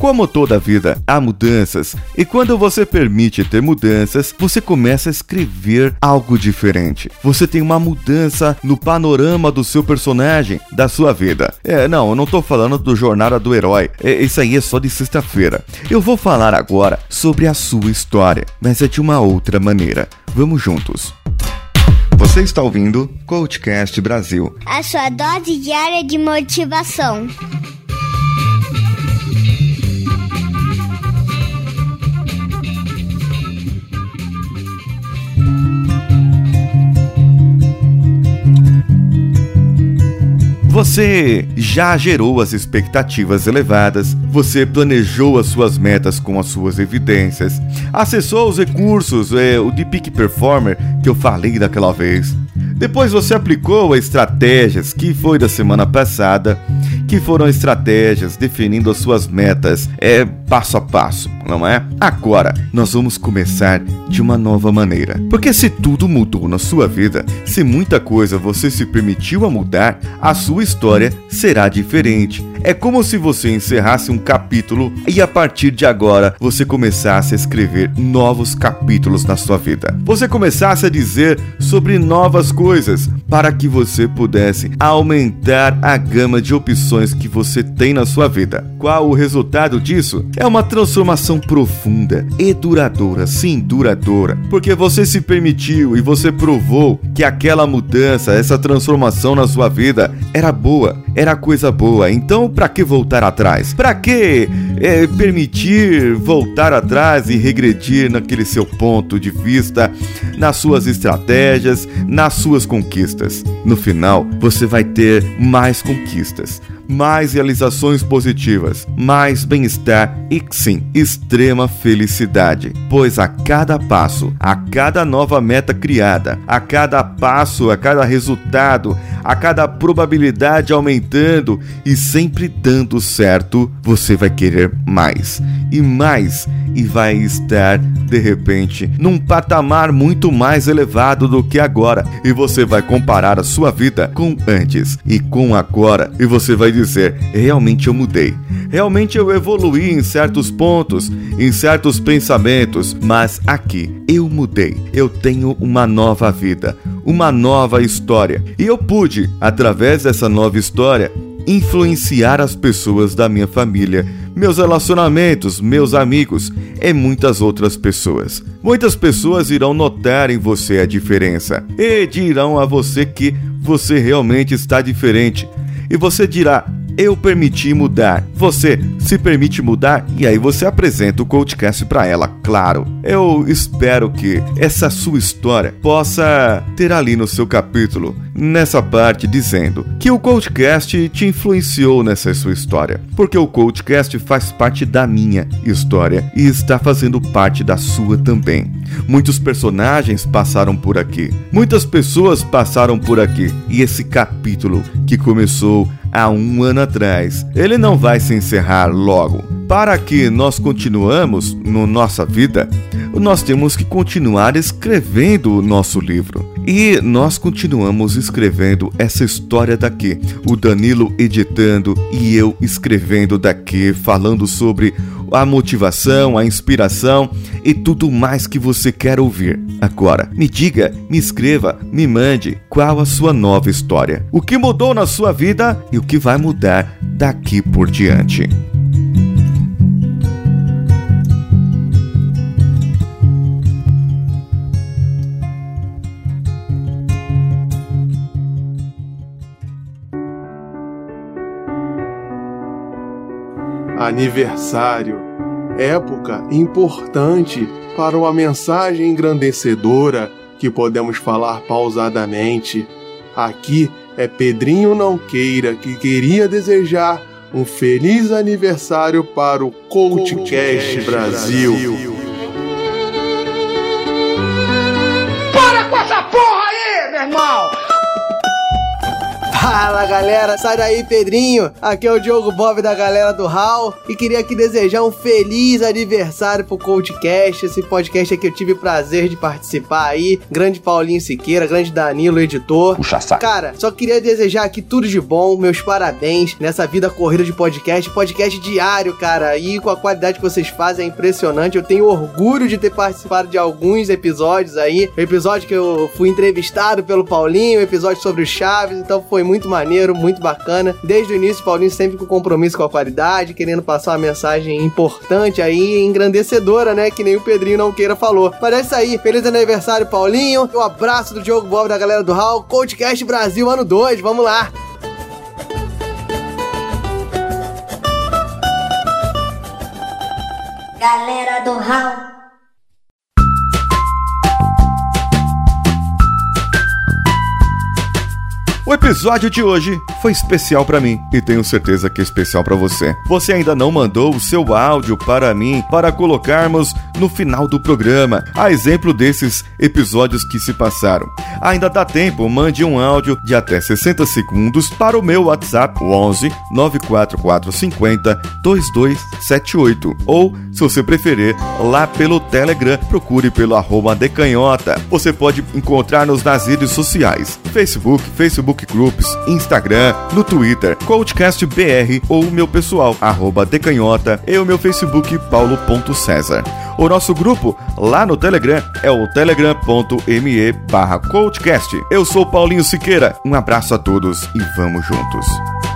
Como toda vida, há mudanças, e quando você permite ter mudanças, você começa a escrever algo diferente. Você tem uma mudança no panorama do seu personagem, da sua vida. É, não, eu não tô falando do Jornada do Herói. É, isso aí é só de sexta-feira. Eu vou falar agora sobre a sua história, mas é de uma outra maneira. Vamos juntos. Você está ouvindo Coachcast Brasil. A sua dose diária de motivação. Você já gerou as expectativas elevadas, você planejou as suas metas com as suas evidências, acessou os recursos, é, o de Peak Performer que eu falei daquela vez. Depois você aplicou estratégias que foi da semana passada, que foram estratégias definindo as suas metas, é passo a passo, não é? Agora nós vamos começar de uma nova maneira. Porque se tudo mudou na sua vida, se muita coisa você se permitiu a mudar, a sua história será diferente. É como se você encerrasse um capítulo e a partir de agora você começasse a escrever novos capítulos na sua vida. Você começasse a dizer sobre novas coisas para que você pudesse aumentar a gama de opções que você tem na sua vida. Qual o resultado disso? É uma transformação profunda e duradoura, sim, duradoura, porque você se permitiu e você provou que aquela mudança, essa transformação na sua vida era boa, era coisa boa. Então para que voltar atrás? Para que é, permitir voltar atrás e regredir naquele seu ponto de vista, nas suas estratégias, nas suas conquistas? No final, você vai ter mais conquistas mais realizações positivas, mais bem-estar e sim, extrema felicidade. Pois a cada passo, a cada nova meta criada, a cada passo, a cada resultado, a cada probabilidade aumentando e sempre dando certo, você vai querer mais e mais e vai estar de repente num patamar muito mais elevado do que agora. E você vai comparar a sua vida com antes e com agora e você vai dizer: realmente eu mudei. Realmente eu evoluí em certos pontos, em certos pensamentos, mas aqui eu mudei. Eu tenho uma nova vida, uma nova história. E eu pude, através dessa nova história, influenciar as pessoas da minha família, meus relacionamentos, meus amigos e muitas outras pessoas. Muitas pessoas irão notar em você a diferença e dirão a você que você realmente está diferente. E você dirá: eu permiti mudar. Você se permite mudar? E aí você apresenta o Coachcast para ela, claro. Eu espero que essa sua história possa ter ali no seu capítulo, nessa parte dizendo que o Coachcast te influenciou nessa sua história, porque o Coachcast faz parte da minha história e está fazendo parte da sua também. Muitos personagens passaram por aqui, muitas pessoas passaram por aqui, e esse capítulo que começou há um ano atrás. Ele não vai se encerrar logo. Para que nós continuamos no nossa vida, nós temos que continuar escrevendo o nosso livro. E nós continuamos escrevendo essa história daqui. O Danilo editando e eu escrevendo daqui, falando sobre a motivação, a inspiração e tudo mais que você quer ouvir. Agora, me diga, me escreva, me mande qual a sua nova história. O que mudou na sua vida e o que vai mudar daqui por diante. Aniversário época importante para uma mensagem engrandecedora que podemos falar pausadamente. Aqui é Pedrinho Não-Queira que queria desejar um feliz aniversário para o Coachcast Brasil. Para Fala galera, sai daí Pedrinho, aqui é o Diogo Bob da galera do HAL e queria aqui desejar um feliz aniversário pro CoachCast, esse podcast que eu tive prazer de participar aí, grande Paulinho Siqueira, grande Danilo, editor. Puxa saco. Cara, só queria desejar aqui tudo de bom, meus parabéns nessa vida corrida de podcast, podcast diário, cara, e com a qualidade que vocês fazem é impressionante, eu tenho orgulho de ter participado de alguns episódios aí, episódio que eu fui entrevistado pelo Paulinho, episódio sobre o Chaves, então foi muito maneiro, muito bacana. Desde o início, Paulinho sempre com compromisso com a qualidade, querendo passar uma mensagem importante aí, engrandecedora, né? Que nem o Pedrinho não queira falou. Mas é isso aí. Feliz aniversário, Paulinho. Um abraço do Diogo Bob da galera do Hall. Coachcast Brasil ano 2. Vamos lá. Galera do Hall. O episódio de hoje foi especial para mim e tenho certeza que é especial para você. Você ainda não mandou o seu áudio para mim para colocarmos no final do programa, a exemplo desses episódios que se passaram. Ainda dá tempo, mande um áudio de até 60 segundos para o meu WhatsApp 11 94450 2278 ou, se você preferir, lá pelo Telegram, procure pelo arroba decanhota. Você pode encontrar-nos nas redes sociais, Facebook, Facebook Groups, Instagram, no Twitter, CoachCastBR ou o meu pessoal, arroba decanhota e o meu Facebook, paulo.cesar. O nosso grupo lá no Telegram é o telegram.me barra coachcast. Eu sou Paulinho Siqueira, um abraço a todos e vamos juntos.